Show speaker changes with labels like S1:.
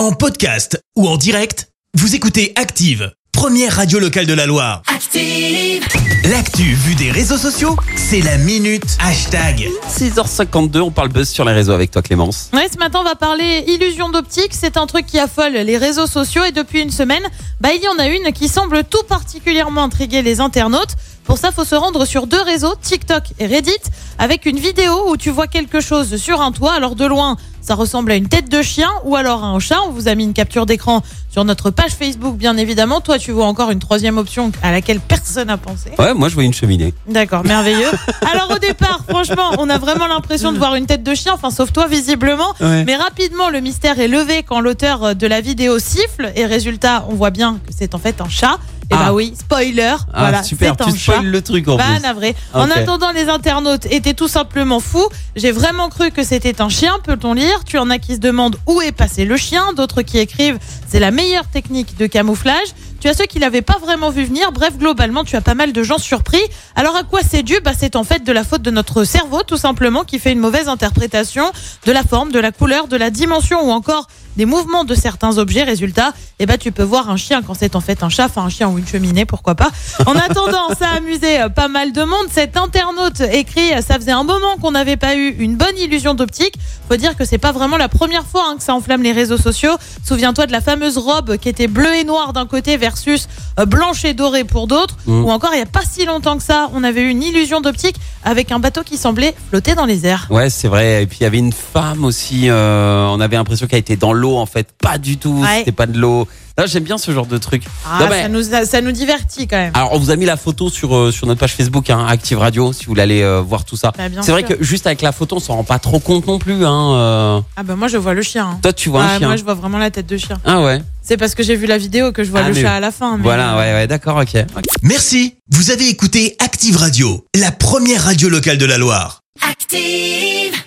S1: En podcast ou en direct, vous écoutez Active, première radio locale de la Loire.
S2: Active.
S1: L'actu vue des réseaux sociaux, c'est la minute hashtag.
S3: 6h52, on parle buzz sur les réseaux avec toi Clémence.
S4: Ouais, ce matin, on va parler illusion d'optique. C'est un truc qui affole les réseaux sociaux et depuis une semaine, bah, il y en a une qui semble tout particulièrement intriguer les internautes. Pour ça, faut se rendre sur deux réseaux, TikTok et Reddit, avec une vidéo où tu vois quelque chose sur un toit. Alors de loin, ça ressemble à une tête de chien ou alors à un chat. On vous a mis une capture d'écran sur notre page Facebook, bien évidemment. Toi, tu vois encore une troisième option à laquelle personne n'a pensé.
S3: Ouais, moi je vois une cheminée.
S4: D'accord, merveilleux. Alors au départ, franchement, on a vraiment l'impression de voir une tête de chien, enfin sauf toi visiblement.
S3: Ouais.
S4: Mais rapidement, le mystère est levé quand l'auteur de la vidéo siffle et résultat, on voit bien que c'est en fait un chat. Et
S3: Ah.
S4: bah oui, spoiler,
S3: Ah
S4: voilà,
S3: super,
S4: c'est un
S3: tu spoil le truc en
S4: Bah,
S3: plus.
S4: navré. En attendant, les internautes étaient tout simplement fous. J'ai vraiment cru que c'était un chien, peut-on lire Tu en as qui se demandent où est passé le chien, d'autres qui écrivent c'est la meilleure technique de camouflage. Tu as ceux qui l'avaient pas vraiment vu venir. Bref, globalement, tu as pas mal de gens surpris. Alors à quoi c'est dû? Bah, C'est en fait de la faute de notre cerveau, tout simplement, qui fait une mauvaise interprétation de la forme, de la couleur, de la dimension ou encore des mouvements de certains objets. Résultat, eh ben, tu peux voir un chien quand c'est en fait un chat, enfin un chien ou une cheminée, pourquoi pas. En attendant, ça a amusé euh, pas mal de monde. Cet internaute écrit, euh, ça faisait un moment qu'on n'avait pas eu une bonne illusion d'optique. Faut dire que c'est pas vraiment la première fois hein, que ça enflamme les réseaux sociaux. Souviens-toi de la fameuse robe qui était bleue et noire d'un côté versus euh, blanche et dorée pour d'autres.
S3: Mhm.
S4: Ou encore, il y a pas si longtemps que ça, on avait eu une illusion d'optique avec un bateau qui semblait flotter dans les airs.
S3: Ouais, c'est vrai. Et puis il y avait une femme aussi. euh, on avait l'impression qu'elle était dans l'eau en fait. Pas du tout.
S4: Ouais.
S3: C'était pas de l'eau. Là, j'aime bien ce genre de truc.
S4: Ah,
S3: Non, mais-
S4: ça, nous, ça, ça nous divertit quand même.
S3: Alors, on vous a mis la photo sur euh, sur notre page Facebook, hein, Active Radio, si vous voulez aller euh, voir tout ça.
S4: Bah,
S3: c'est vrai que juste avec la photo, on s'en rend pas trop compte non plus. Hein, euh.
S4: Ah bah moi je vois le chien. hein.
S3: Toi, tu vois
S4: Ah,
S3: un chien.
S4: moi je vois vraiment la tête de chien.
S3: Ah ouais.
S4: C'est parce que j'ai vu la vidéo que je vois
S3: Ah,
S4: le
S3: mais-
S4: chat à la fin. mais-
S3: Voilà, ouais, ouais, d'accord, ok.
S1: Merci, vous avez écouté Active Radio, la première radio locale de la Loire.
S2: Active.